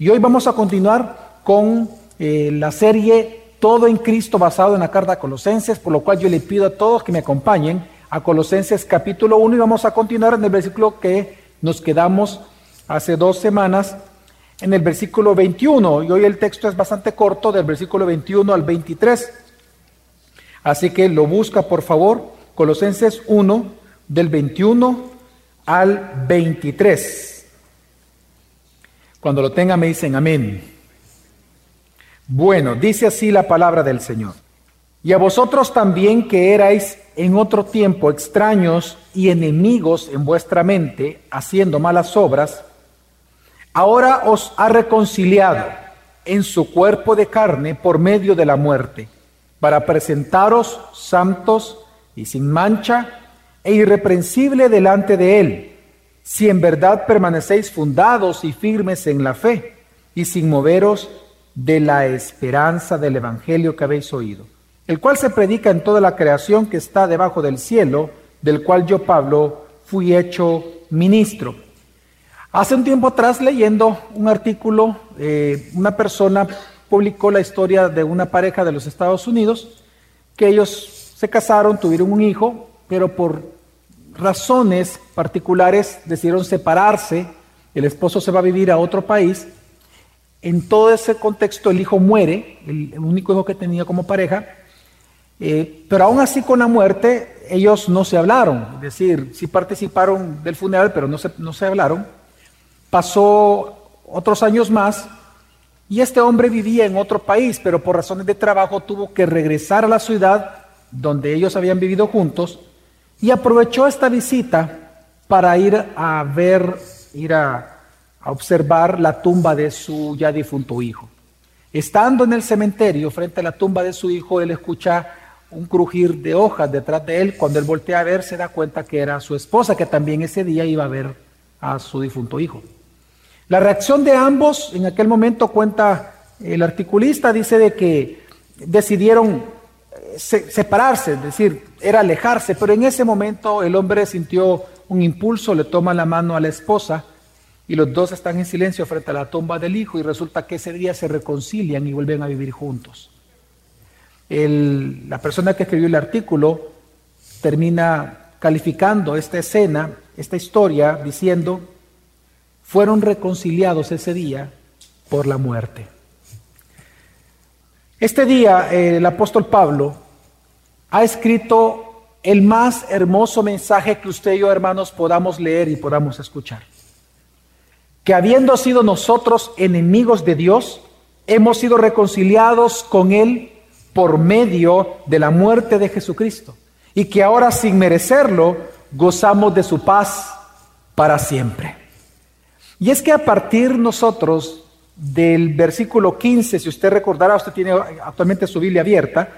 Y hoy vamos a continuar con eh, la serie Todo en Cristo basado en la carta a Colosenses, por lo cual yo le pido a todos que me acompañen a Colosenses capítulo 1 y vamos a continuar en el versículo que nos quedamos hace dos semanas, en el versículo 21. Y hoy el texto es bastante corto, del versículo 21 al 23. Así que lo busca, por favor, Colosenses 1, del 21 al 23. Cuando lo tenga me dicen amén. Bueno, dice así la palabra del Señor. Y a vosotros también que erais en otro tiempo extraños y enemigos en vuestra mente, haciendo malas obras, ahora os ha reconciliado en su cuerpo de carne por medio de la muerte, para presentaros santos y sin mancha e irreprensible delante de Él, si en verdad permanecéis fundados y firmes en la fe y sin moveros de la esperanza del Evangelio que habéis oído, el cual se predica en toda la creación que está debajo del cielo, del cual yo, Pablo, fui hecho ministro. Hace un tiempo atrás, leyendo un artículo, eh, una persona publicó la historia de una pareja de los Estados Unidos, que ellos se casaron, tuvieron un hijo, pero por razones particulares decidieron separarse, el esposo se va a vivir a otro país, en todo ese contexto el hijo muere, el, único hijo que tenía como pareja, eh, pero aún así con la muerte ellos no se hablaron, es decir, sí participaron del funeral, pero no se, no se hablaron. Pasó otros años más y este hombre vivía en otro país, pero por razones de trabajo tuvo que regresar a la ciudad donde ellos habían vivido juntos y aprovechó esta visita para ir a ver, ir a, observar la tumba de su ya difunto hijo. Estando en el cementerio frente a la tumba de su hijo, él escucha un crujir de hojas detrás de él. Cuando él voltea a ver, se da cuenta que era su esposa, que también ese día iba a ver a su difunto hijo. La reacción de ambos, en aquel momento cuenta el articulista, dice de que decidieron separarse, es decir, era alejarse, pero en ese momento el hombre sintió un impulso, le toma la mano a la esposa y los dos están en silencio frente a la tumba del hijo y resulta que ese día se reconcilian y vuelven a vivir juntos. la persona que escribió el artículo termina calificando esta escena, esta historia, diciendo, fueron reconciliados ese día por la muerte. Este día el apóstol Pablo ha escrito el más hermoso mensaje que usted y yo, hermanos, podamos leer y podamos escuchar. Que habiendo sido nosotros enemigos de Dios, hemos sido reconciliados con Él por medio de la muerte de Jesucristo. Y que ahora sin merecerlo gozamos de su paz para siempre. Y es que a partir nosotros del versículo 15, si usted recordará, usted tiene actualmente su Biblia abierta,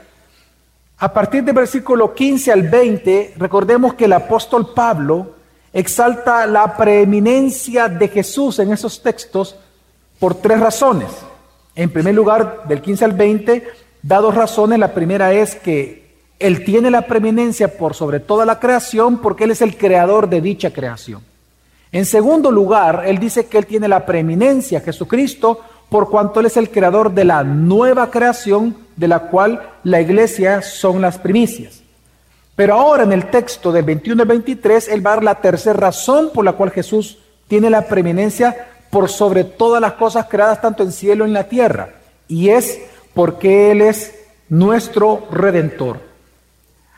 a partir del versículo 15 al 20, recordemos que el apóstol Pablo exalta la preeminencia de Jesús en esos textos por tres razones. En primer lugar, del 15 al 20, da dos razones. La primera es que Él tiene la preeminencia por sobre toda la creación porque Él es el creador de dicha creación. En segundo lugar, él dice que él tiene la preeminencia, Jesucristo, por cuanto él es el creador de la nueva creación de la cual la iglesia son las primicias. Pero ahora en el texto del 21 al 23, él va a dar la tercera razón por la cual Jesús tiene la preeminencia por sobre todas las cosas creadas tanto en cielo como en la tierra. Y es porque Él es nuestro redentor.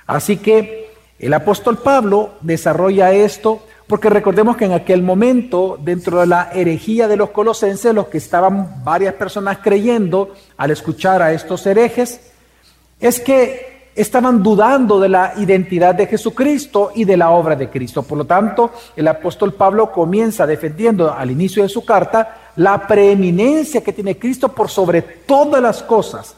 Así que el apóstol Pablo desarrolla esto porque recordemos que en aquel momento, dentro de la herejía de los colosenses, los que estaban varias personas creyendo al escuchar a estos herejes, es que estaban dudando de la identidad de Jesucristo y de la obra de Cristo. Por lo tanto, el apóstol Pablo comienza defendiendo al inicio de su carta la preeminencia que tiene Cristo por sobre todas las cosas,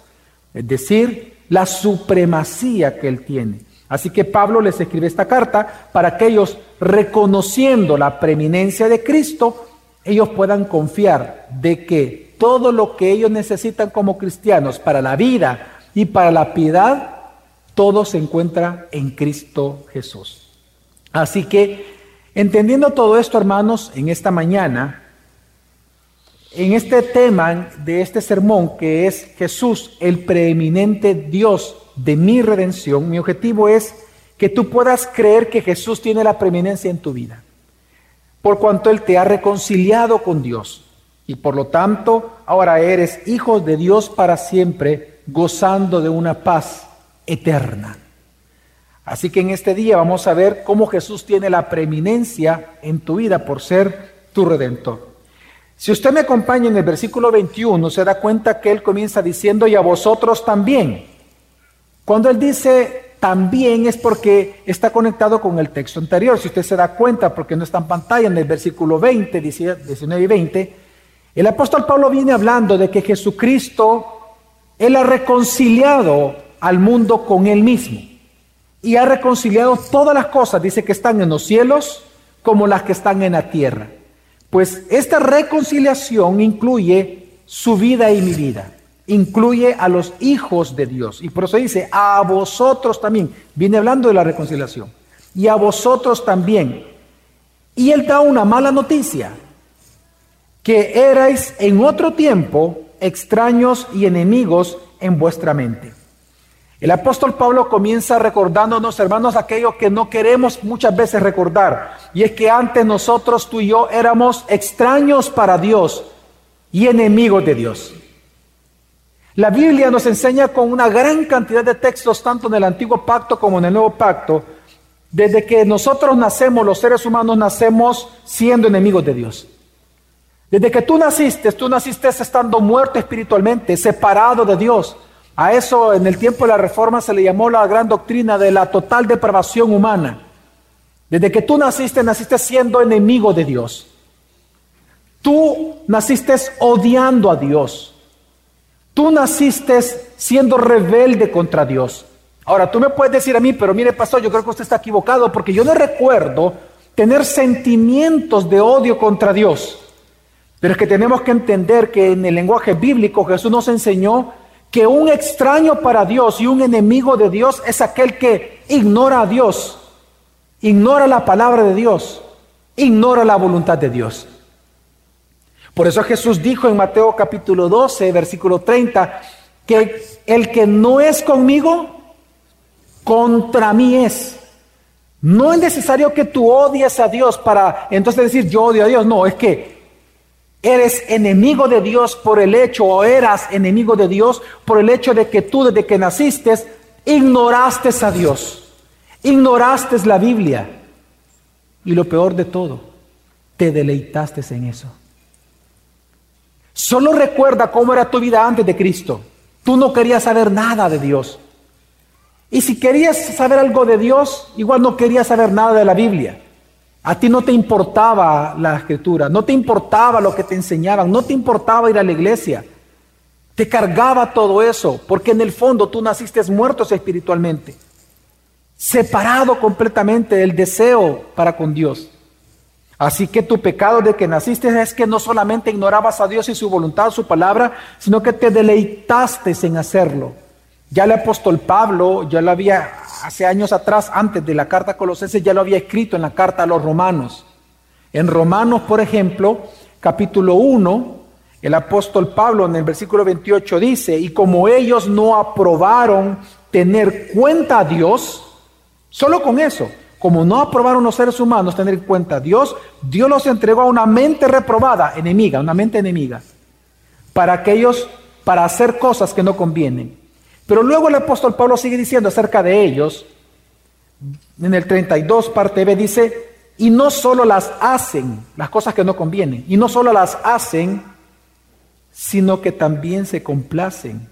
es decir, la supremacía que él tiene. Así que Pablo les escribe esta carta para que ellos, reconociendo la preeminencia de Cristo, ellos puedan confiar de que todo lo que ellos necesitan como cristianos para la vida y para la piedad, todo se encuentra en Cristo Jesús. Así que, entendiendo todo esto, hermanos, en esta mañana, en este tema de este sermón, que es Jesús, el preeminente Dios de mi redención, mi objetivo es que tú puedas creer que Jesús tiene la preeminencia en tu vida, por cuanto Él te ha reconciliado con Dios y por lo tanto ahora eres hijo de Dios para siempre, gozando de una paz eterna. Así que en este día vamos a ver cómo Jesús tiene la preeminencia en tu vida por ser tu redentor. Si usted me acompaña en el versículo 21, se da cuenta que él comienza diciendo, y a vosotros también. Cuando él dice también es porque está conectado con el texto anterior. Si usted se da cuenta, porque no está en pantalla, en el versículo 20, 19 y 20, el apóstol Pablo viene hablando de que Jesucristo, él ha reconciliado al mundo con él mismo. Y ha reconciliado todas las cosas, dice que están en los cielos como las que están en la tierra. Pues esta reconciliación incluye su vida y mi vida, incluye a los hijos de Dios. Y por eso dice, a vosotros también, viene hablando de la reconciliación, y a vosotros también. Y él da una mala noticia, que erais en otro tiempo extraños y enemigos en vuestra mente. El apóstol Pablo comienza recordándonos, hermanos, aquello que no queremos muchas veces recordar. Y es que antes nosotros, tú y yo, éramos extraños para Dios y enemigos de Dios. La Biblia nos enseña con una gran cantidad de textos, tanto en el antiguo pacto como en el nuevo pacto, desde que nosotros nacemos, los seres humanos nacemos siendo enemigos de Dios. Desde que tú naciste, tú naciste estando muerto espiritualmente, separado de Dios. A eso en el tiempo de la reforma se le llamó la gran doctrina de la total depravación humana. Desde que tú naciste, naciste siendo enemigo de Dios. Tú naciste odiando a Dios. Tú naciste siendo rebelde contra Dios. Ahora, tú me puedes decir a mí, pero mire, pastor, yo creo que usted está equivocado porque yo no recuerdo tener sentimientos de odio contra Dios. Pero es que tenemos que entender que en el lenguaje bíblico Jesús nos enseñó que un extraño para Dios y un enemigo de Dios es aquel que ignora a Dios, ignora la palabra de Dios, ignora la voluntad de Dios. Por eso Jesús dijo en Mateo capítulo 12, versículo 30, que el que no es conmigo, contra mí es. No es necesario que tú odies a Dios para entonces decir yo odio a Dios. No, es que Eres enemigo de Dios por el hecho, o eras enemigo de Dios por el hecho de que tú desde que naciste ignoraste a Dios, ignoraste la Biblia. Y lo peor de todo, te deleitaste en eso. Solo recuerda cómo era tu vida antes de Cristo. Tú no querías saber nada de Dios. Y si querías saber algo de Dios, igual no querías saber nada de la Biblia. A ti no te importaba la escritura, no te importaba lo que te enseñaban, no te importaba ir a la iglesia. Te cargaba todo eso, porque en el fondo tú naciste muerto espiritualmente, separado completamente del deseo para con Dios. Así que tu pecado de que naciste es que no solamente ignorabas a Dios y su voluntad, su palabra, sino que te deleitaste en hacerlo. Ya el apóstol Pablo, ya lo había hace años atrás, antes de la carta a Colosenses, ya lo había escrito en la carta a los romanos. En Romanos, por ejemplo, capítulo 1, el apóstol Pablo en el versículo 28 dice, y como ellos no aprobaron tener cuenta a Dios, solo con eso, como no aprobaron los seres humanos tener cuenta a Dios, Dios los entregó a una mente reprobada, enemiga, una mente enemiga, para aquellos, para hacer cosas que no convienen pero luego el apóstol Pablo sigue diciendo acerca de ellos, en el 32 parte B dice, y no solo las hacen, las cosas que no convienen, y no solo las hacen, sino que también se complacen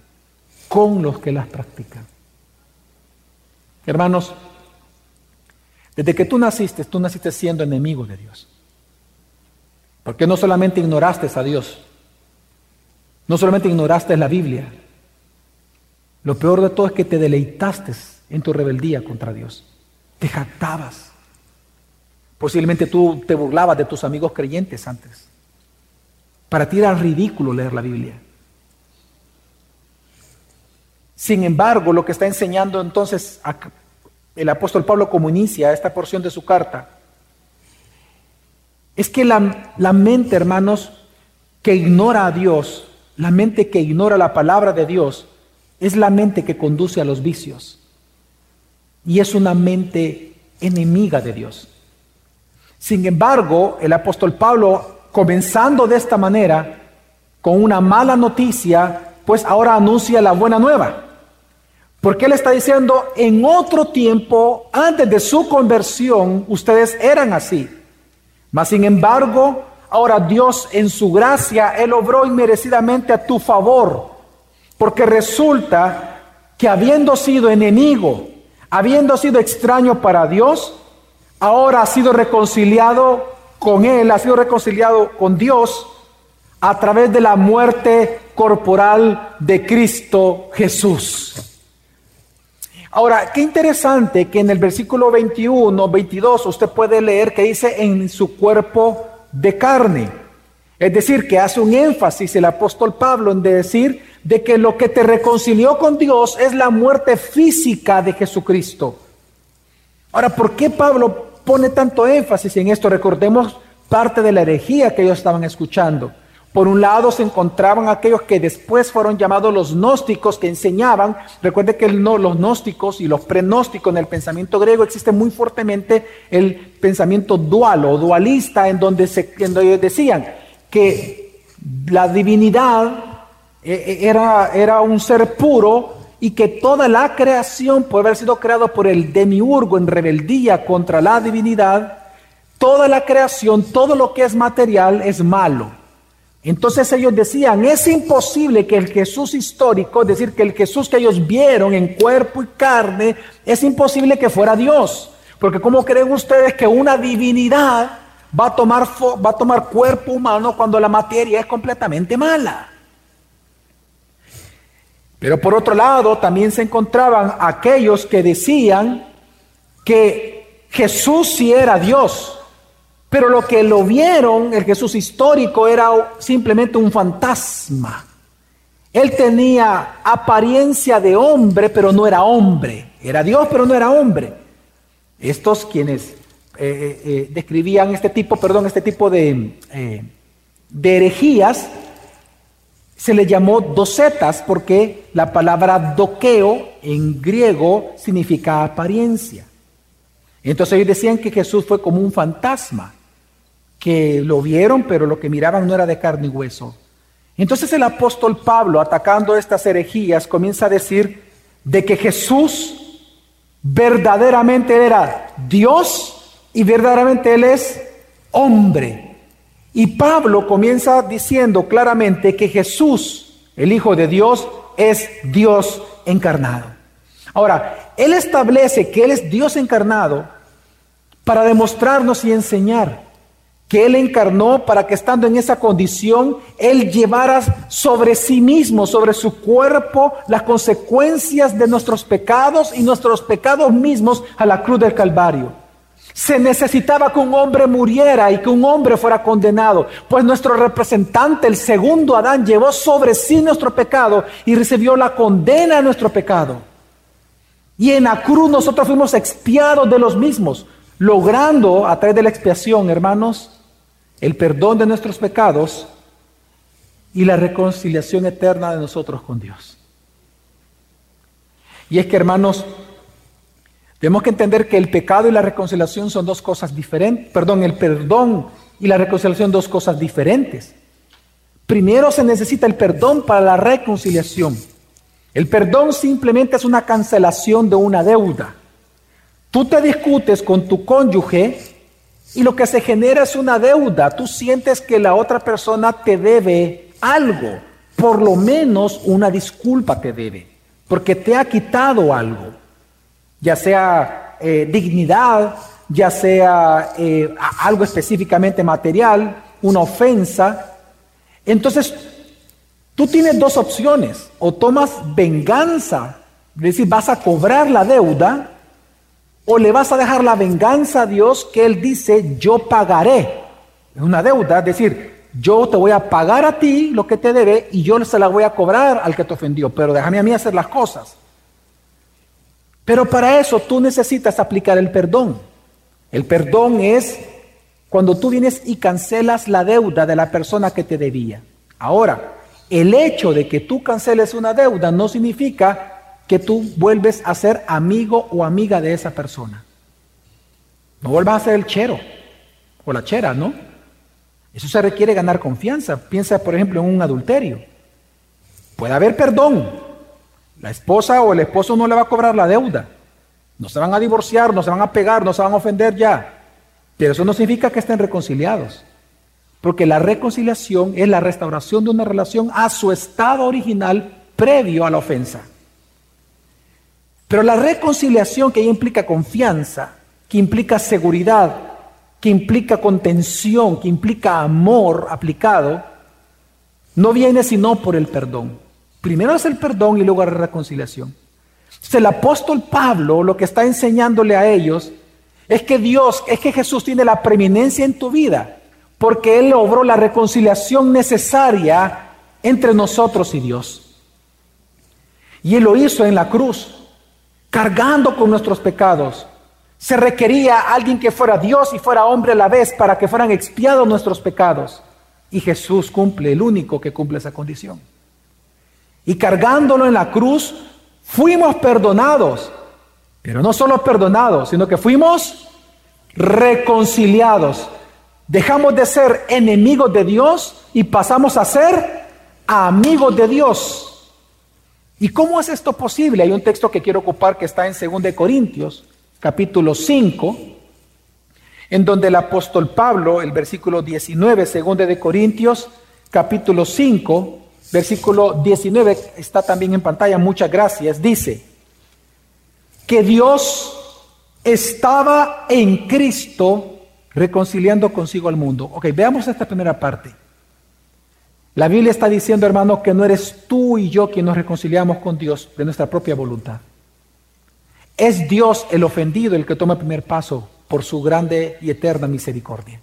con los que las practican. Hermanos, desde que tú naciste, tú naciste siendo enemigo de Dios. Porque no solamente ignoraste a Dios, no solamente ignoraste la Biblia, lo peor de todo es que te deleitaste en tu rebeldía contra Dios. Te jactabas. Posiblemente tú te burlabas de tus amigos creyentes antes. Para ti era ridículo leer la Biblia. Sin embargo, lo que está enseñando entonces el apóstol Pablo como inicia esta porción de su carta, es que la, la mente, hermanos, que ignora a Dios, la mente que ignora la palabra de Dios, es la mente que conduce a los vicios. Y es una mente enemiga de Dios. Sin embargo, el apóstol Pablo, comenzando de esta manera, con una mala noticia, pues ahora anuncia la buena nueva. Porque él está diciendo, en otro tiempo, antes de su conversión, ustedes eran así. Mas sin embargo, ahora Dios en su gracia, Él obró inmerecidamente a tu favor. Porque resulta que habiendo sido enemigo, habiendo sido extraño para Dios, ahora ha sido reconciliado con Él, ha sido reconciliado con Dios a través de la muerte corporal de Cristo Jesús. Ahora, qué interesante que en el versículo 21, 22, usted puede leer que dice en su cuerpo de carne. Es decir, que hace un énfasis el apóstol Pablo en decir de que lo que te reconcilió con Dios es la muerte física de Jesucristo. Ahora, ¿por qué Pablo pone tanto énfasis en esto? Recordemos parte de la herejía que ellos estaban escuchando. Por un lado se encontraban aquellos que después fueron llamados los gnósticos, que enseñaban, recuerde que no, los gnósticos y los prenósticos en el pensamiento griego existe muy fuertemente el pensamiento dual o dualista, en donde, se, decían que la divinidad eh, eh, era, era un ser puro y que toda la creación puede haber sido creado por el demiurgo en rebeldía contra la divinidad, toda la creación, todo lo que es material es malo. Entonces ellos decían, es imposible que el Jesús histórico, es decir, que el Jesús que ellos vieron en cuerpo y carne, es imposible que fuera Dios. Porque ¿cómo creen ustedes que una divinidad va a tomar, va a tomar cuerpo humano cuando la materia es completamente mala? Pero por otro lado, también se encontraban aquellos que decían que Jesús sí era Dios, pero lo que lo vieron, el Jesús histórico, era simplemente un fantasma. Él tenía apariencia de hombre, pero no era hombre. Era Dios, pero no era hombre. Estos quienes eh, eh, eh, describían este tipo, perdón, este tipo de, de herejías, se le llamó docetas porque la palabra doqueo en griego significa apariencia. Entonces ellos decían que Jesús fue como un fantasma que lo vieron, pero lo que miraban no era de carne y hueso. Entonces el apóstol Pablo, atacando estas herejías, comienza a decir de que Jesús verdaderamente era Dios y verdaderamente Él es hombre. Y Pablo comienza diciendo claramente que Jesús, el Hijo de Dios, es Dios encarnado. Ahora, Él establece que Él es Dios encarnado para demostrarnos y enseñar que Él encarnó para que estando en esa condición, Él llevara sobre sí mismo, sobre su cuerpo, las consecuencias de nuestros pecados y nuestros pecados mismos a la cruz del Calvario. Se necesitaba que un hombre muriera y que un hombre fuera condenado, pues nuestro representante, el segundo Adán, llevó sobre sí nuestro pecado y recibió la condena de nuestro pecado. Y en la cruz nosotros fuimos expiados de los mismos, logrando a través de la expiación, hermanos, el perdón de nuestros pecados y la reconciliación eterna de nosotros con Dios. Y es que, hermanos, tenemos que entender que el pecado y la reconciliación son dos cosas diferentes. Perdón, el perdón y la reconciliación dos cosas diferentes. Primero se necesita el perdón para la reconciliación. El perdón simplemente es una cancelación de una deuda. Tú te discutes con tu cónyuge y lo que se genera es una deuda. Tú sientes que la otra persona te debe algo, por lo menos una disculpa te debe, porque te ha quitado algo, ya sea eh, dignidad, ya sea eh, algo específicamente material, una ofensa. Entonces, tú tienes dos opciones, o tomas venganza, es decir, vas a cobrar la deuda, ¿O le vas a dejar la venganza a Dios que Él dice, yo pagaré? Es una deuda, es decir, yo te voy a pagar a ti lo que te debe y yo se la voy a cobrar al que te ofendió, pero déjame a mí hacer las cosas. Pero para eso tú necesitas aplicar el perdón. El perdón es cuando tú vienes y cancelas la deuda de la persona que te debía. Ahora, el hecho de que tú canceles una deuda no significa que tú vuelves a ser amigo o amiga de esa persona. No vuelvas a ser el chero o la chera, ¿no? Eso se requiere ganar confianza. Piensa, por ejemplo, en un adulterio. Puede haber perdón. La esposa o el esposo no le va a cobrar la deuda. No se van a divorciar, no se van a pegar, no se van a ofender ya. Pero eso no significa que estén reconciliados. Porque la reconciliación es la restauración de una relación a su estado original previo a la ofensa. Pero la reconciliación que implica confianza, que implica seguridad, que implica contención, que implica amor aplicado, no viene sino por el perdón. Primero es el perdón y luego la reconciliación. Entonces el apóstol Pablo lo que está enseñándole a ellos es que Dios, es que Jesús tiene la preeminencia en tu vida porque Él logró la reconciliación necesaria entre nosotros y Dios. Y Él lo hizo en la cruz, cargando con nuestros pecados. Se requería alguien que fuera Dios y fuera hombre a la vez para que fueran expiados nuestros pecados. Y Jesús cumple, el único que cumple esa condición. Y cargándolo en la cruz, fuimos perdonados. Pero no solo perdonados, sino que fuimos reconciliados Dejamos de ser enemigos de Dios y pasamos a ser amigos de Dios. ¿Y cómo es esto posible? Hay un texto que quiero ocupar que está en 2 Corintios, capítulo 5, en donde el apóstol Pablo, el versículo 19, 2 de Corintios, capítulo 5, versículo 19, está también en pantalla, muchas gracias, dice que Dios estaba en Cristo reconciliando consigo al mundo. Ok, veamos esta primera parte. La Biblia está diciendo, hermano, que no eres tú y yo quien nos reconciliamos con Dios de nuestra propia voluntad. Es Dios el ofendido el que toma el primer paso por su grande y eterna misericordia.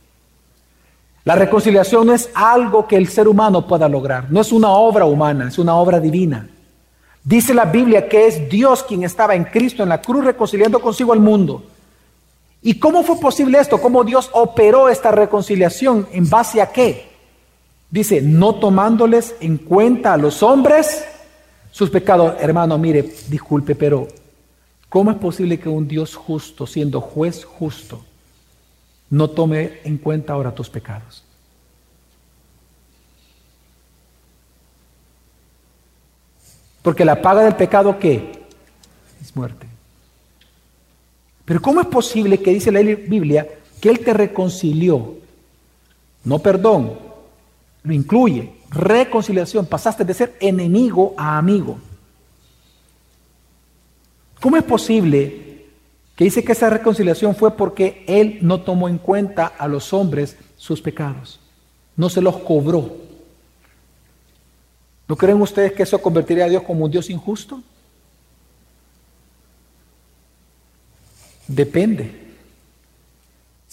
La reconciliación no es algo que el ser humano pueda lograr, no es una obra humana, es una obra divina. Dice la Biblia que es Dios quien estaba en Cristo en la cruz reconciliando consigo al mundo. ¿Y cómo fue posible esto? ¿Cómo Dios operó esta reconciliación? ¿En base a qué? Dice, no tomándoles en cuenta a los hombres sus pecados. Hermano, mire, disculpe, pero ¿cómo es posible que un Dios justo, siendo juez justo, no tome en cuenta ahora tus pecados? Porque la paga del pecado, ¿qué? Es muerte. Pero ¿cómo es posible que dice la Biblia que Él te reconcilió? No perdón, lo incluye, reconciliación, pasaste de ser enemigo a amigo. ¿Cómo es posible que dice que esa reconciliación fue porque Él no tomó en cuenta a los hombres sus pecados? No se los cobró. ¿No creen ustedes que eso convertiría a Dios como un Dios injusto? Depende.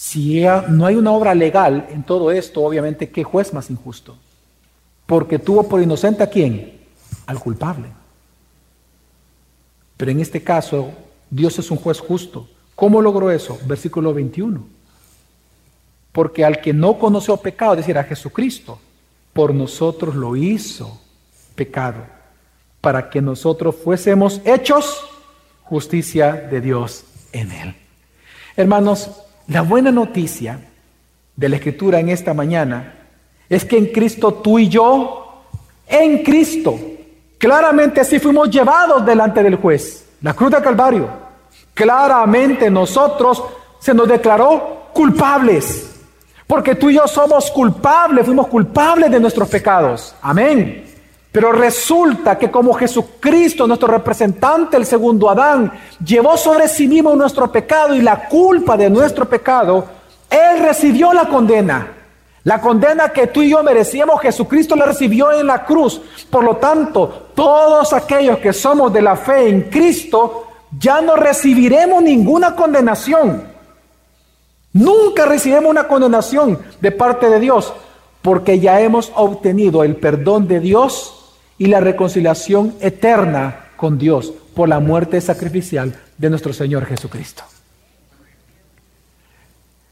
Si no hay una obra legal en todo esto, obviamente, ¿qué juez más injusto? Porque tuvo por inocente a quién? Al culpable. Pero en este caso, Dios es un juez justo. ¿Cómo logró eso? Versículo 21. Porque al que no conoció pecado, es decir, a Jesucristo, por nosotros lo hizo pecado, para que nosotros fuésemos hechos justicia de Dios en Él. Hermanos, la buena noticia de la Escritura en esta mañana es que en Cristo tú y yo, en Cristo, claramente así fuimos llevados delante del juez, la cruz de Calvario. Claramente nosotros se nos declaró culpables, porque tú y yo somos culpables, fuimos culpables de nuestros pecados. Amén. Pero resulta que como Jesucristo, nuestro representante, el segundo Adán, llevó sobre sí mismo nuestro pecado y la culpa de nuestro pecado, Él recibió la condena. La condena que tú y yo merecíamos, Jesucristo la recibió en la cruz. Por lo tanto, todos aquellos que somos de la fe en Cristo, ya no recibiremos ninguna condenación. Nunca recibiremos una condenación de parte de Dios, porque ya hemos obtenido el perdón de Dios y la reconciliación eterna con Dios por la muerte sacrificial de nuestro Señor Jesucristo.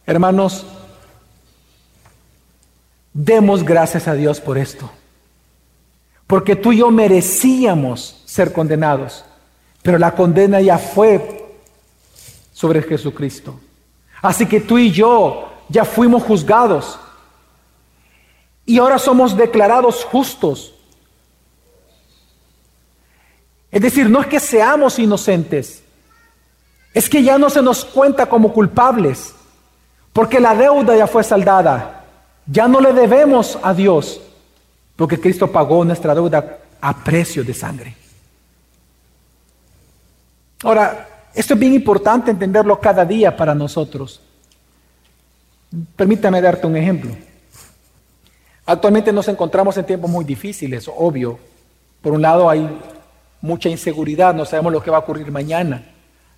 Hermanos, demos gracias a Dios por esto. porque tú y yo merecíamos ser condenados, pero la condena ya fue sobre Jesucristo. Así que tú y yo ya fuimos juzgados y ahora somos declarados justos. Es decir, no es que seamos inocentes, es que ya no se nos cuenta como culpables, porque la deuda ya fue saldada. Ya no le debemos a Dios, porque Cristo pagó nuestra deuda a precio de sangre. Ahora, esto es bien importante entenderlo cada día para nosotros. Permítame darte un ejemplo. Actualmente nos encontramos en tiempos muy difíciles, obvio. Por un lado hay mucha inseguridad, no sabemos lo que va a ocurrir mañana.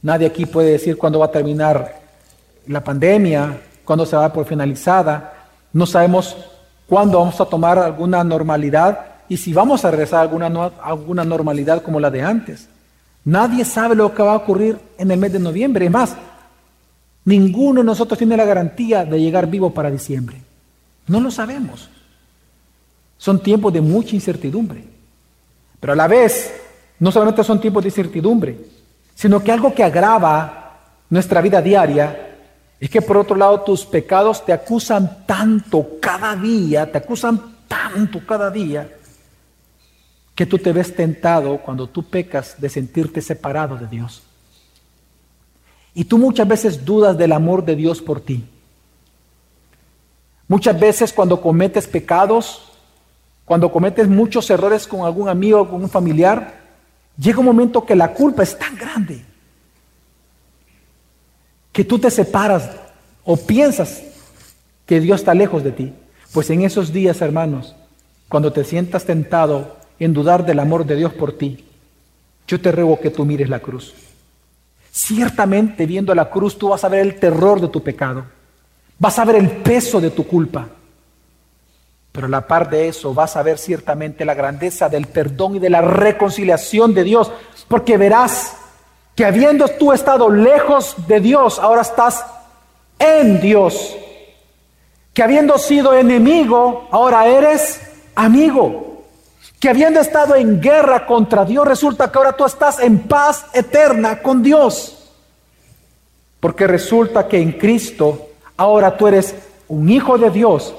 Nadie aquí puede decir cuándo va a terminar la pandemia, cuándo se va a dar por finalizada. No sabemos cuándo vamos a tomar alguna normalidad y si vamos a regresar a alguna, alguna normalidad como la de antes. Nadie sabe lo que va a ocurrir en el mes de noviembre. Es más, ninguno de nosotros tiene la garantía de llegar vivo para diciembre. No lo sabemos. Son tiempos de mucha incertidumbre. Pero a la vez, no solamente son tiempos de incertidumbre, sino que algo que agrava nuestra vida diaria es que por otro lado tus pecados te acusan tanto cada día, te acusan tanto cada día, que tú te ves tentado cuando tú pecas de sentirte separado de Dios. Y tú muchas veces dudas del amor de Dios por ti. Muchas veces cuando cometes pecados, cuando cometes muchos errores con algún amigo o con un familiar, llega un momento que la culpa es tan grande que tú te separas o piensas que Dios está lejos de ti. Pues en esos días, hermanos, cuando te sientas tentado en dudar del amor de Dios por ti, yo te ruego que tú mires la cruz. Ciertamente viendo la cruz tú vas a ver el terror de tu pecado, vas a ver el peso de tu culpa, pero la par de eso vas a ver ciertamente la grandeza del perdón y de la reconciliación de Dios, porque verás que habiendo tú estado lejos de Dios, ahora estás en Dios. Que habiendo sido enemigo, ahora eres amigo. Que habiendo estado en guerra contra Dios, resulta que ahora tú estás en paz eterna con Dios. Porque resulta que en Cristo ahora tú eres un hijo de Dios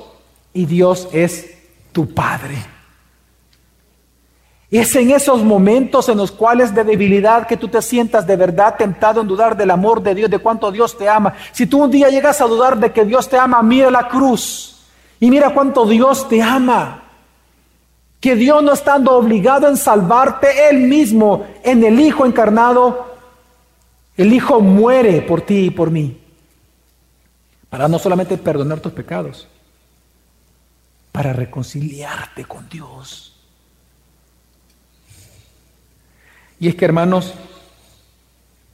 y Dios es tu Padre. Es en esos momentos en los cuales de debilidad que tú te sientas de verdad tentado en dudar del amor de Dios, de cuánto Dios te ama. Si tú un día llegas a dudar de que Dios te ama, mira la cruz y mira cuánto Dios te ama. Que Dios no estando obligado en salvarte, Él mismo en el Hijo encarnado, el Hijo muere por ti y por mí. Para no solamente perdonar tus pecados, para reconciliarte con Dios. Y es que, hermanos,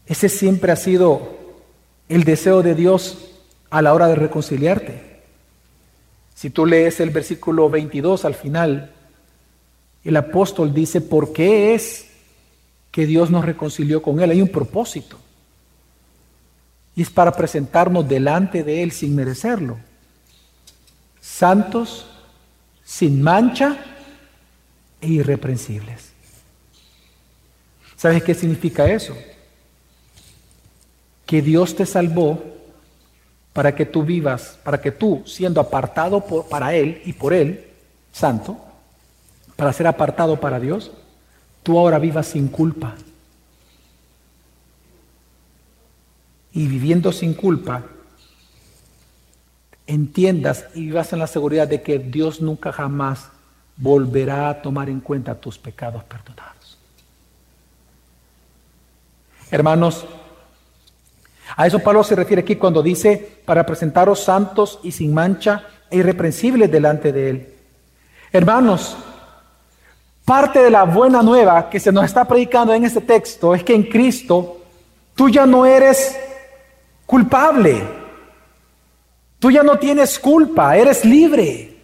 ese siempre ha sido el deseo de Dios a la hora de reconciliarte. Si tú lees el versículo 22 al final, el apóstol dice, ¿por qué es que Dios nos reconcilió con Él? Hay un propósito. Y es para presentarnos delante de Él sin merecerlo. Santos, sin mancha e irreprensibles. ¿Sabes qué significa eso? Que Dios te salvó para que tú vivas, para que tú, siendo apartado por, para Él y por Él, santo, para ser apartado para Dios, tú ahora vivas sin culpa. Y viviendo sin culpa, entiendas y vivas en la seguridad de que Dios nunca jamás volverá a tomar en cuenta tus pecados perdonados. Hermanos, a eso Pablo se refiere aquí cuando dice, para presentaros santos y sin mancha e irreprensibles delante de Él. Hermanos, parte de la buena nueva que se nos está predicando en este texto es que en Cristo tú ya no eres culpable. Tú ya no tienes culpa, eres libre.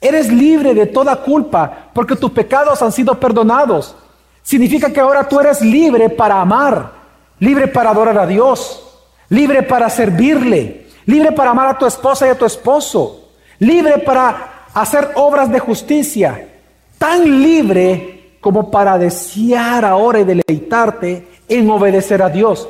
Eres libre de toda culpa porque tus pecados han sido perdonados. Significa que ahora tú eres libre para amar, libre para adorar a Dios, libre para servirle, libre para amar a tu esposa y a tu esposo, libre para hacer obras de justicia, tan libre como para desear ahora y deleitarte en obedecer a Dios.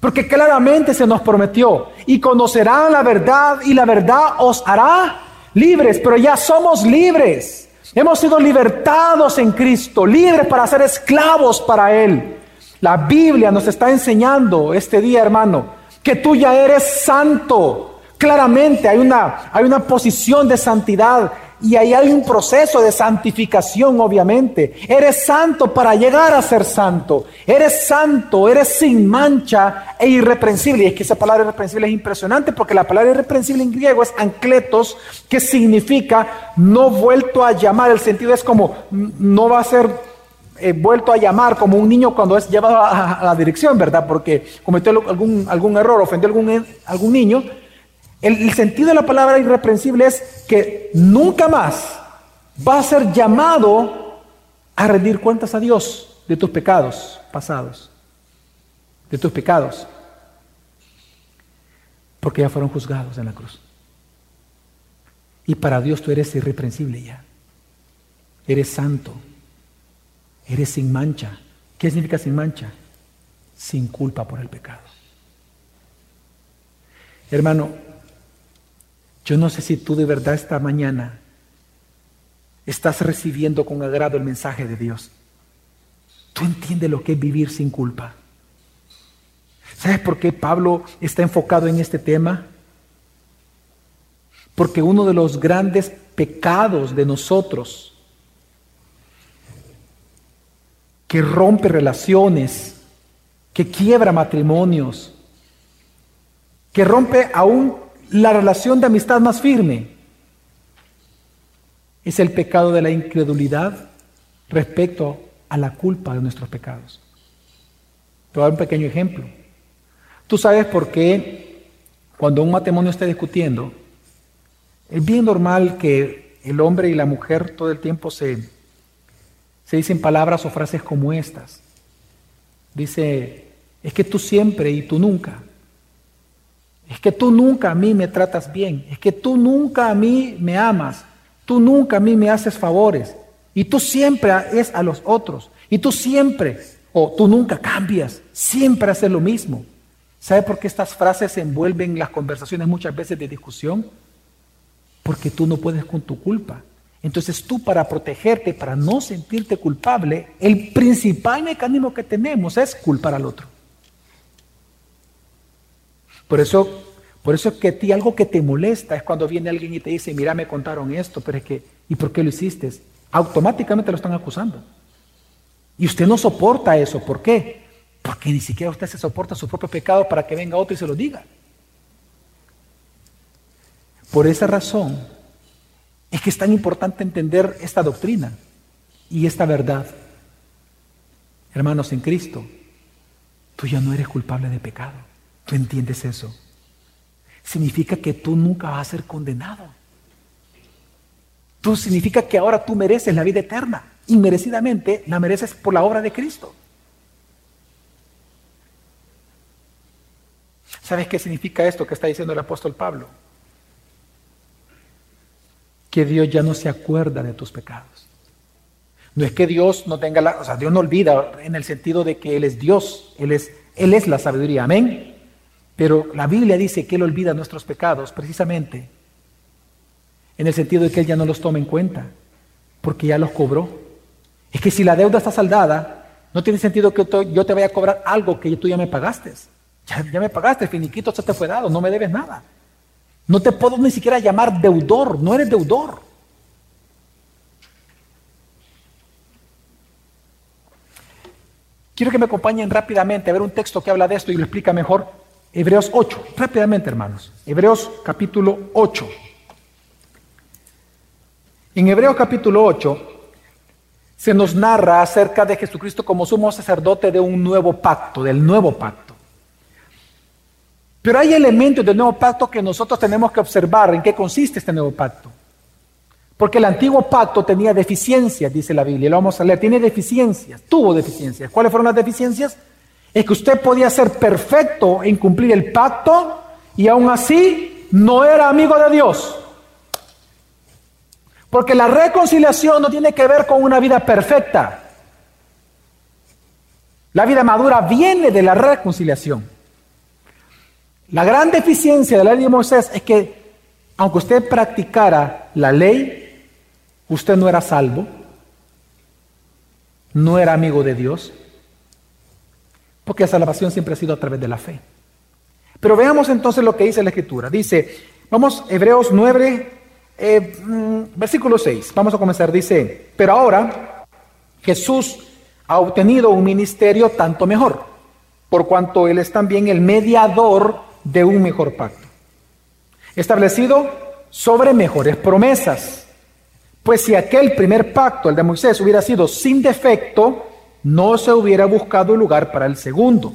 Porque claramente se nos prometió, y conocerán la verdad y la verdad os hará libres, pero ya somos libres. Hemos sido libertados en Cristo, libres para ser esclavos para Él. La Biblia nos está enseñando este día, hermano, que tú ya eres santo. Claramente hay una, hay una posición de santidad y ahí hay un proceso de santificación, obviamente. Eres santo para llegar a ser santo. Eres santo, eres sin mancha e irreprensible. Y es que esa palabra irreprensible es impresionante porque la palabra irreprensible en griego es ancletos, que significa no vuelto a llamar. El sentido es como no va a ser eh, vuelto a llamar como un niño cuando es llevado a, la dirección, ¿verdad? Porque cometió algún, algún error, ofendió a algún, algún niño el, sentido de la palabra irreprensible es que nunca más va a ser llamado a rendir cuentas a Dios de tus pecados pasados, de tus pecados, porque ya fueron juzgados en la cruz. Y para Dios tú eres irreprensible ya. Eres santo. Eres sin mancha. ¿Qué significa sin mancha? Sin culpa por el pecado. Hermano, yo no sé si tú de verdad esta mañana estás recibiendo con agrado el mensaje de Dios. Tú entiendes lo que es vivir sin culpa. ¿Sabes por qué Pablo está enfocado en este tema? Porque uno de los grandes pecados de nosotros que rompe relaciones, que quiebra matrimonios, que rompe aún la relación de amistad más firme es el pecado de la incredulidad respecto a la culpa de nuestros pecados. Te voy a dar un pequeño ejemplo. Tú sabes por qué cuando un matrimonio está discutiendo, es bien normal que el hombre y la mujer todo el tiempo se, se dicen palabras o frases como estas. Dice, es que tú siempre y tú nunca. Es que tú nunca a mí me tratas bien. Es que tú nunca a mí me amas. Tú nunca a mí me haces favores. Y tú siempre es a los otros. Y tú siempre, o tú nunca cambias. Siempre haces lo mismo. ¿Sabe por qué estas frases envuelven las conversaciones muchas veces de discusión? Porque tú no puedes con tu culpa. Entonces tú para protegerte, para no sentirte culpable, el principal mecanismo que tenemos es culpar al otro. Por eso, por eso es que a ti algo que te molesta es cuando viene alguien y te dice, mira, me contaron esto, pero es que, ¿y por qué lo hiciste? Automáticamente lo están acusando. Y usted no soporta eso. ¿Por qué? Porque ni siquiera usted se soporta su propio pecado para que venga otro y se lo diga. Por esa razón es que es tan importante entender esta doctrina y esta verdad. Hermanos en Cristo, tú ya no eres culpable de pecado. ¿Tú entiendes eso? Significa que tú nunca vas a ser condenado. Tú significa que ahora tú mereces la vida eterna. Inmerecidamente la mereces por la obra de Cristo. ¿Sabes qué significa esto que está diciendo el apóstol Pablo? Que Dios ya no se acuerda de tus pecados. No es que Dios no tenga la, o sea, Dios no olvida en el sentido de que Él es Dios, Él es, Él es la sabiduría, amén. Pero la Biblia dice que Él olvida nuestros pecados precisamente en el sentido de que Él ya no los toma en cuenta, porque ya los cobró. Es que si la deuda está saldada, no tiene sentido que yo te vaya a cobrar algo que tú ya me pagaste. Ya, me pagaste, el finiquito se te fue dado, no me debes nada. No te puedo ni siquiera llamar deudor, no eres deudor. Quiero que me acompañen rápidamente a ver un texto que habla de esto y lo explica mejor. Hebreos 8, rápidamente hermanos. Hebreos capítulo 8. En Hebreos capítulo 8 se nos narra acerca de Jesucristo como sumo sacerdote de un nuevo pacto, del nuevo pacto. Pero hay elementos del nuevo pacto que nosotros tenemos que observar en qué consiste este nuevo pacto. Porque el antiguo pacto tenía deficiencias, dice la Biblia, lo vamos a leer, tiene deficiencias, tuvo deficiencias. ¿Cuáles fueron las deficiencias? Es que usted podía ser perfecto en cumplir el pacto y aún así no era amigo de Dios. Porque la reconciliación no tiene que ver con una vida perfecta. La vida madura viene de la reconciliación. La gran deficiencia de la ley de Moisés es que, aunque usted practicara la ley, usted no era salvo, no era amigo de Dios, porque la salvación siempre ha sido a través de la fe. Pero veamos entonces lo que dice la Escritura. Dice, vamos, Hebreos 9, eh, mm, versículo 6, vamos a comenzar, dice, pero ahora Jesús ha obtenido un ministerio tanto mejor, por cuanto Él es también el mediador de un mejor pacto, establecido sobre mejores promesas. Pues si aquel primer pacto, el de Moisés, hubiera sido sin defecto, no se hubiera buscado lugar para el segundo.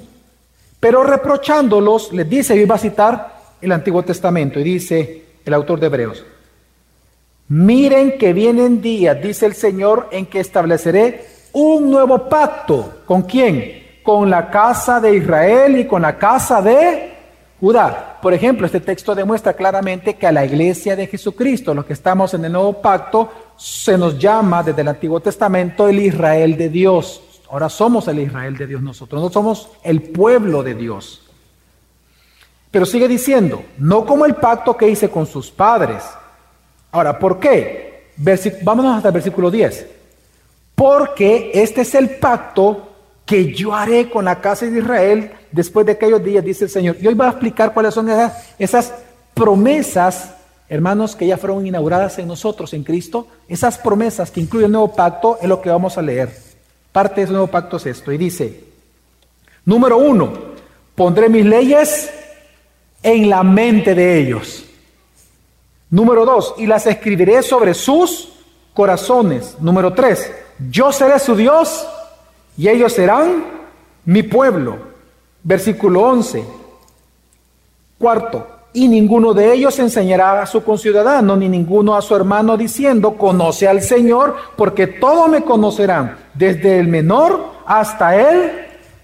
Pero reprochándolos, les dice, y va a citar el Antiguo Testamento, y dice el autor de Hebreos, miren que vienen días, dice el Señor, en que estableceré un nuevo pacto. ¿Con quién? Con la casa de Israel y con la casa de Judá. Por ejemplo, este texto demuestra claramente que a la iglesia de Jesucristo, los que estamos en el nuevo pacto, se nos llama desde el Antiguo Testamento el Israel de Dios. Ahora somos el Israel de Dios nosotros, no somos el pueblo de Dios. Pero sigue diciendo, no como el pacto que hice con sus padres. Ahora, ¿por qué? vámonos hasta el versículo 10 porque este es el pacto que yo haré con la casa de Israel después de aquellos días, dice el Señor. Y hoy voy a explicar cuáles son esas, promesas, hermanos, que ya fueron inauguradas en nosotros, en Cristo. Esas promesas que incluyen el nuevo pacto es lo que vamos a leer. Parte de ese nuevo pacto es esto. Y dice, número uno, pondré mis leyes en la mente de ellos. Número dos, y las escribiré sobre sus corazones. Número tres, yo seré su Dios y ellos serán mi pueblo. Versículo 11. Cuarto, y ninguno de ellos enseñará a su conciudadano, ni ninguno a su hermano, diciendo, conoce al Señor, porque todos me conocerán, desde el menor hasta el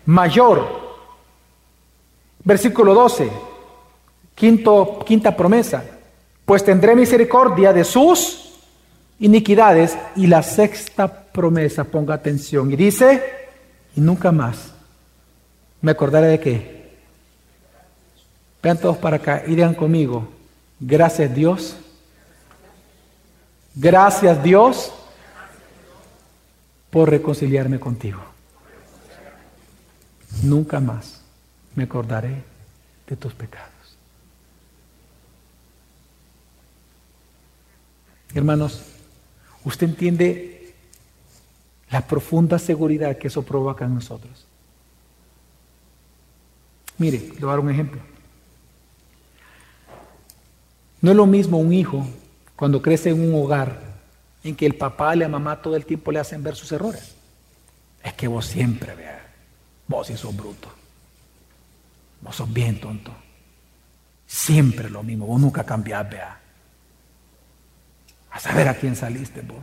mayor. Versículo 12, quinto, quinta promesa, pues tendré misericordia de sus iniquidades. Y la sexta promesa, ponga atención, y dice, y nunca más me acordaré de qué. Vean todos para acá y digan conmigo, gracias Dios, gracias Dios por reconciliarme contigo. Nunca más me acordaré de tus pecados. Hermanos, Usted entiende la profunda seguridad que eso provoca en nosotros. Mire, le voy a dar un ejemplo. No es lo mismo un hijo cuando crece en un hogar en que el papá y la mamá todo el tiempo le hacen ver sus errores. Es que vos siempre, vea, vos sí sos bruto. Vos sos bien tonto. Siempre lo mismo, vos nunca cambiás, vea. A saber a quién saliste, vos.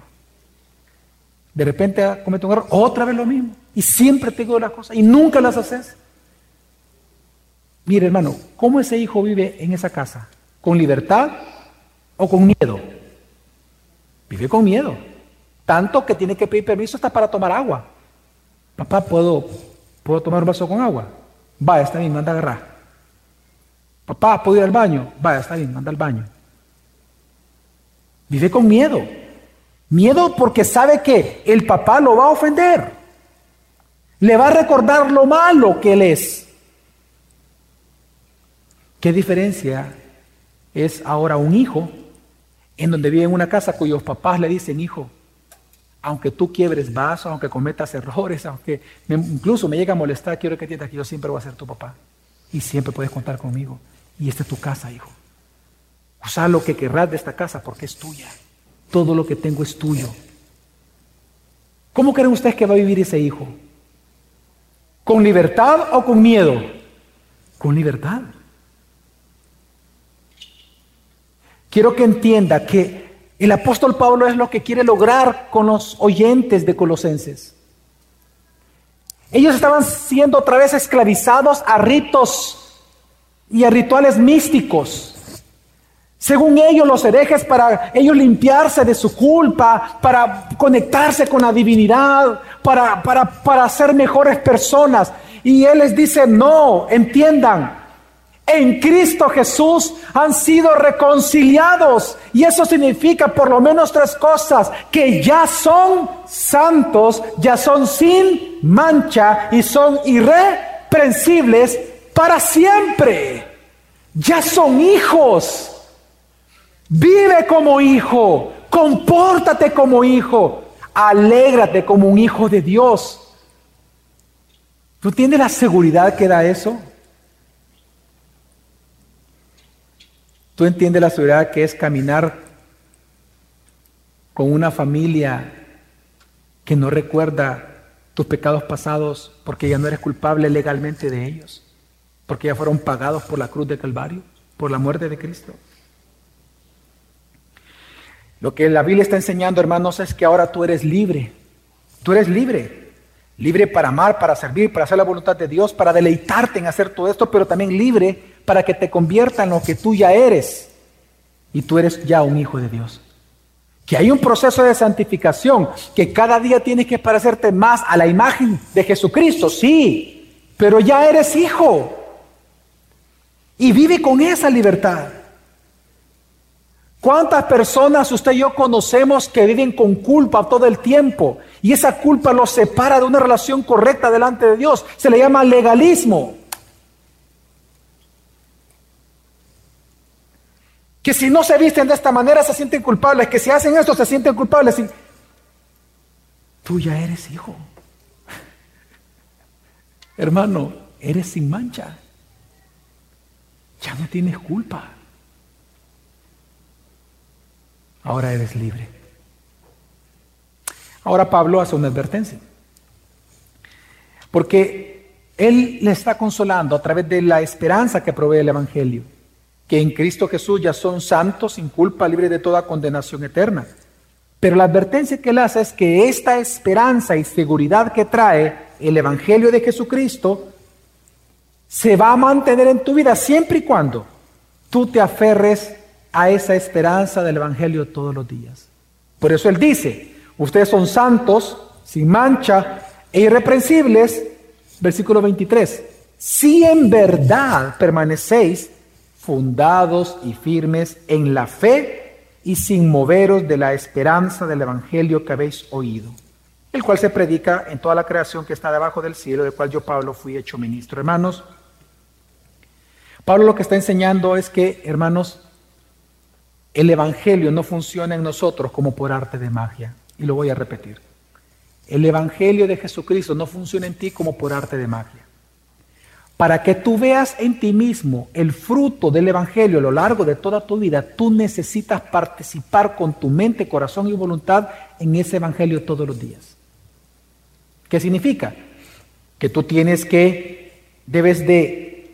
De repente comete un error, otra vez lo mismo. Y siempre te digo las cosas y nunca las haces. Mire, hermano, ¿cómo ese hijo vive en esa casa? ¿Con libertad o con miedo? Vive con miedo. Tanto que tiene que pedir permiso hasta para tomar agua. Papá, ¿puedo, ¿puedo tomar un vaso con agua? Vaya, está bien, manda a agarrar. Papá, ¿puedo ir al baño? Vaya, está bien, manda al baño. Vive con miedo. Miedo porque sabe que el papá lo va a ofender. Le va a recordar lo malo que él es. ¿Qué diferencia es ahora un hijo en donde vive en una casa cuyos papás le dicen, hijo, aunque tú quiebres vasos, aunque cometas errores, aunque incluso me llegue a molestar, quiero que entiendas que yo siempre voy a ser tu papá. Y siempre puedes contar conmigo. Y esta es tu casa, hijo. Usa lo que querrás de esta casa porque es tuya. Todo lo que tengo es tuyo. ¿Cómo creen ustedes que va a vivir ese hijo? ¿Con libertad o con miedo? Con libertad. Quiero que entienda que el apóstol Pablo es lo que quiere lograr con los oyentes de Colosenses. Ellos estaban siendo otra vez esclavizados a ritos y a rituales místicos Según ellos, los herejes, para ellos limpiarse de su culpa, para conectarse con la divinidad, para, para, para ser mejores personas. Y Él les dice, no, entiendan, en Cristo Jesús han sido reconciliados. Y eso significa por lo menos tres cosas, que ya son santos, ya son sin mancha y son irreprensibles para siempre. Ya son hijos. Vive como hijo, compórtate como hijo, alégrate como un hijo de Dios. ¿Tú tienes la seguridad que da eso? ¿Tú entiendes la seguridad que es caminar con una familia que no recuerda tus pecados pasados porque ya no eres culpable legalmente de ellos? Porque ya fueron pagados por la cruz de Calvario, por la muerte de Cristo. Lo que la Biblia está enseñando, hermanos, es que ahora tú eres libre. Tú eres libre. Libre para amar, para servir, para hacer la voluntad de Dios, para deleitarte en hacer todo esto, pero también libre para que te convierta en lo que tú ya eres. Y tú eres ya un hijo de Dios. Que hay un proceso de santificación, que cada día tienes que parecerte más a la imagen de Jesucristo, sí, pero ya eres hijo. Y vive con esa libertad. ¿Cuántas personas usted y yo conocemos que viven con culpa todo el tiempo? Y esa culpa los separa de una relación correcta delante de Dios. Se le llama legalismo. Que si no se visten de esta manera se sienten culpables, que si hacen esto se sienten culpables. Tú ya eres hijo. Hermano, eres sin mancha. Ya no tienes culpa. ahora eres libre. Ahora Pablo hace una advertencia. Porque él le está consolando a través de la esperanza que provee el Evangelio, que en Cristo Jesús ya son santos, sin culpa, libres de toda condenación eterna. Pero la advertencia que él hace es que esta esperanza y seguridad que trae el Evangelio de Jesucristo se va a mantener en tu vida siempre y cuando tú te aferres a esa esperanza del Evangelio todos los días. Por eso Él dice, ustedes son santos, sin mancha e irreprensibles, versículo 23, si en verdad permanecéis fundados y firmes en la fe y sin moveros de la esperanza del Evangelio que habéis oído, el cual se predica en toda la creación que está debajo del cielo, del cual yo, Pablo, fui hecho ministro. Hermanos, Pablo lo que está enseñando es que, hermanos, el Evangelio no funciona en nosotros como por arte de magia. Y lo voy a repetir. El Evangelio de Jesucristo no funciona en ti como por arte de magia. Para que tú veas en ti mismo el fruto del Evangelio a lo largo de toda tu vida, tú necesitas participar con tu mente, corazón y voluntad en ese Evangelio todos los días. ¿Qué significa? Que tú tienes que, debes de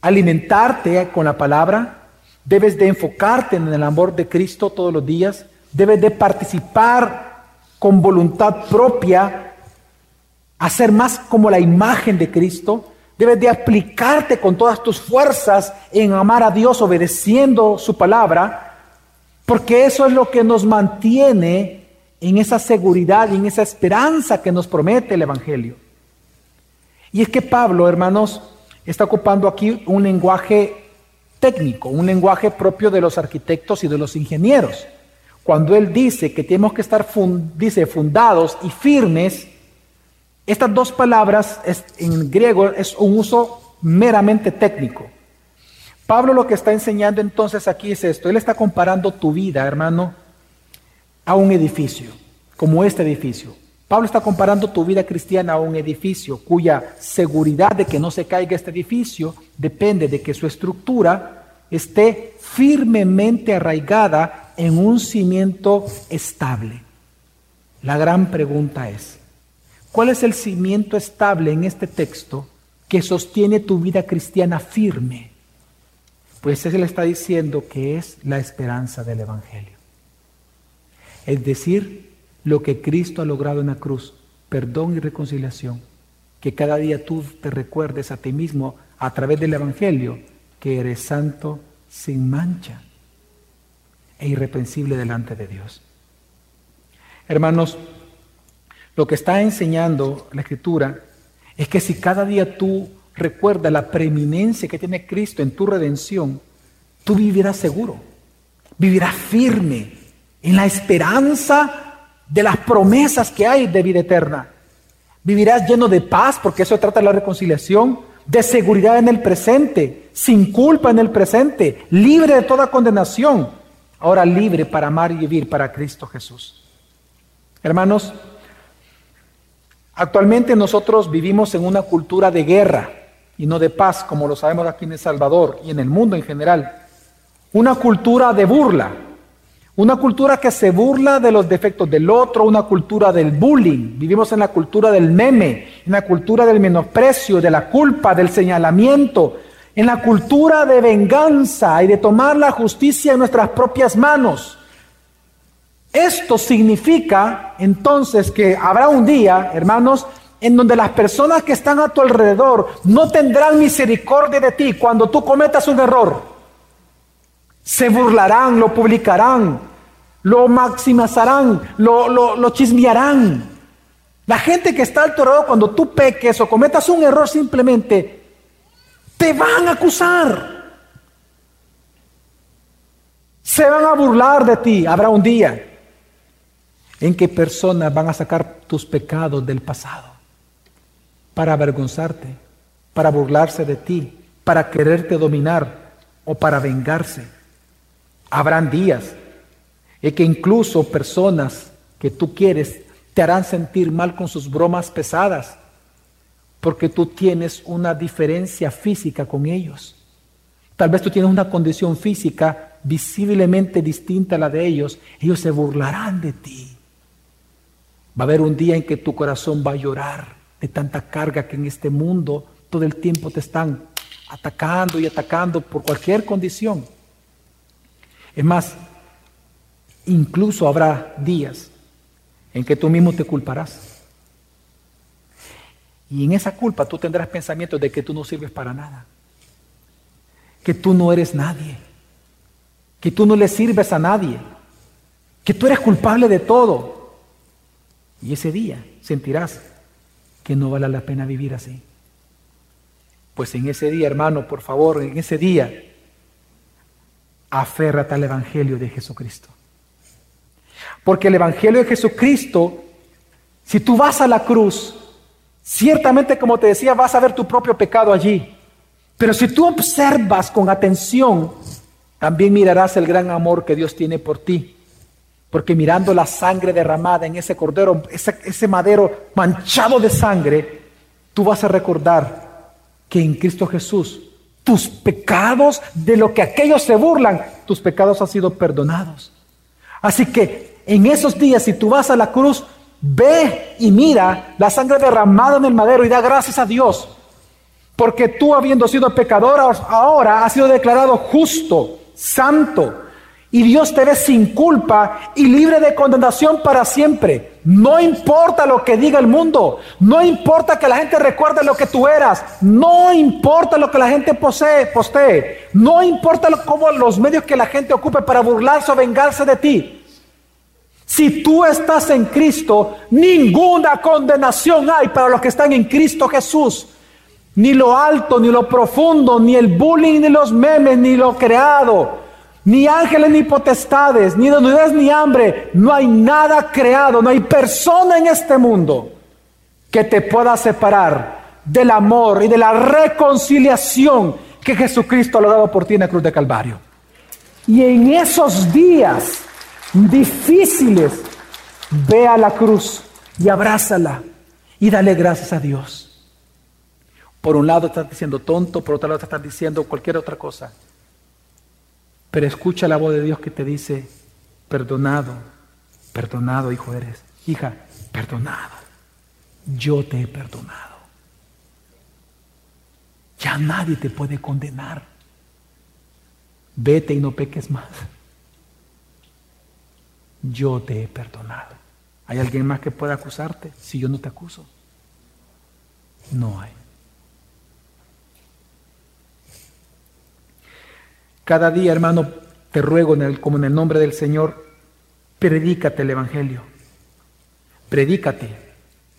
alimentarte con la palabra, Debes de enfocarte en el amor de Cristo todos los días. Debes de participar con voluntad propia, hacer más como la imagen de Cristo. Debes de aplicarte con todas tus fuerzas en amar a Dios obedeciendo su palabra, porque eso es lo que nos mantiene en esa seguridad y en esa esperanza que nos promete el Evangelio. Y es que Pablo, hermanos, está ocupando aquí un lenguaje técnico, un lenguaje propio de los arquitectos y de los ingenieros. Cuando él dice que tenemos que estar dice, fundados y firmes, estas dos palabras en griego es un uso meramente técnico. Pablo lo que está enseñando entonces aquí es esto. Él está comparando tu vida, hermano, a un edificio, como este edificio. Pablo está comparando tu vida cristiana a un edificio cuya seguridad de que no se caiga este edificio depende de que su estructura esté firmemente arraigada en un cimiento estable. La gran pregunta es, ¿cuál es el cimiento estable en este texto que sostiene tu vida cristiana firme? Pues él está diciendo que es la esperanza del Evangelio. Es decir, lo que Cristo ha logrado en la cruz, perdón y reconciliación. Que cada día tú te recuerdes a ti mismo a través del Evangelio que eres santo sin mancha e irreprensible delante de Dios. Hermanos, lo que está enseñando la Escritura es que si cada día tú recuerdas la preeminencia que tiene Cristo en tu redención, tú vivirás seguro, vivirás firme en la esperanza de las promesas que hay de vida eterna. Vivirás lleno de paz, porque eso trata la reconciliación, de seguridad en el presente, sin culpa en el presente, libre de toda condenación, ahora libre para amar y vivir para Cristo Jesús. Hermanos, actualmente nosotros vivimos en una cultura de guerra y no de paz, como lo sabemos aquí en El Salvador y en el mundo en general. Una cultura de burla, una cultura que se burla de los defectos del otro, una cultura del bullying. Vivimos en la cultura del meme, en la cultura del menosprecio, de la culpa, del señalamiento, en la cultura de venganza y de tomar la justicia en nuestras propias manos. Esto significa entonces que habrá un día, hermanos, en donde las personas que están a tu alrededor no tendrán misericordia de ti cuando tú cometas un error. Se burlarán, lo publicarán, lo maximizarán, lo, chismearán. La gente que está al alrededor cuando tú peques o cometas un error simplemente, te van a acusar. Se van a burlar de ti. Habrá un día en que personas van a sacar tus pecados del pasado para avergonzarte, para burlarse de ti, para quererte dominar o para vengarse. Habrán días en que incluso personas que tú quieres te harán sentir mal con sus bromas pesadas, porque tú tienes una diferencia física con ellos. Tal vez tú tienes una condición física visiblemente distinta a la de ellos. Ellos se burlarán de ti. Va a haber un día en que tu corazón va a llorar de tanta carga que en este mundo todo el tiempo te están atacando y atacando por cualquier condición. Es más, incluso habrá días en que tú mismo te culparás. Y en esa culpa tú tendrás pensamientos de que tú no sirves para nada, que tú no eres nadie, que tú no le sirves a nadie, que tú eres culpable de todo. Y ese día sentirás que no vale la pena vivir así. Pues en ese día, hermano, por favor, en ese día, aférrate al Evangelio de Jesucristo. Porque el Evangelio de Jesucristo, si tú vas a la cruz, ciertamente como te decía, vas a ver tu propio pecado allí. Pero si tú observas con atención, también mirarás el gran amor que Dios tiene por ti. Porque mirando la sangre derramada en ese cordero, ese, madero manchado de sangre, tú vas a recordar que en Cristo Jesús tus pecados, de lo que aquellos se burlan, tus pecados han sido perdonados. Así que en esos días, si tú vas a la cruz, ve y mira la sangre derramada en el madero y da gracias a Dios. Porque tú habiendo sido pecador, ahora has sido declarado justo, santo, y Dios te ve sin culpa y libre de condenación para siempre. No importa lo que diga el mundo, no importa que la gente recuerde lo que tú eras, no importa lo que la gente posee, postee, no importa cómo los medios que la gente ocupe para burlarse o vengarse de ti. Si tú estás en Cristo, ninguna condenación hay para los que están en Cristo Jesús. Ni lo alto, ni lo profundo, ni el bullying, ni los memes, ni lo creado ni ángeles ni potestades, ni desnudez ni hambre. No hay nada creado, no hay persona en este mundo que te pueda separar del amor y de la reconciliación que Jesucristo ha logrado por ti en la cruz de Calvario. Y en esos días difíciles, ve a la cruz y abrázala y dale gracias a Dios. Por un lado estás diciendo tonto, por otro lado estás diciendo cualquier otra cosa. Pero escucha la voz de Dios que te dice, perdonado, perdonado, hijo eres. Hija, perdonado. Yo te he perdonado. Ya nadie te puede condenar. Vete y no peques más. Yo te he perdonado. ¿Hay alguien más que pueda acusarte si yo no te acuso? No hay. Cada día, hermano, te ruego en el, como en el nombre del Señor, predícate el Evangelio. Predícate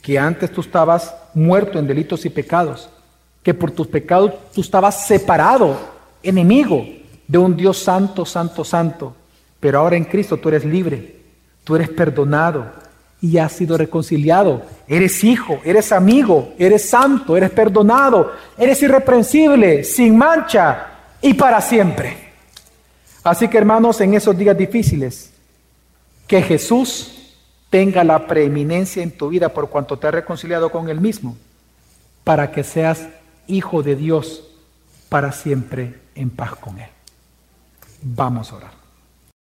que antes tú estabas muerto en delitos y pecados, que por tus pecados tú estabas separado, enemigo de un Dios santo, santo, santo, pero ahora en Cristo tú eres libre, tú eres perdonado y has sido reconciliado. Eres hijo, eres amigo, eres santo, eres perdonado, eres irreprensible, sin mancha y para siempre. Así que hermanos, en esos días difíciles, que Jesús tenga la preeminencia en tu vida por cuanto te ha reconciliado con Él mismo, para que seas hijo de Dios para siempre en paz con Él. Vamos a orar.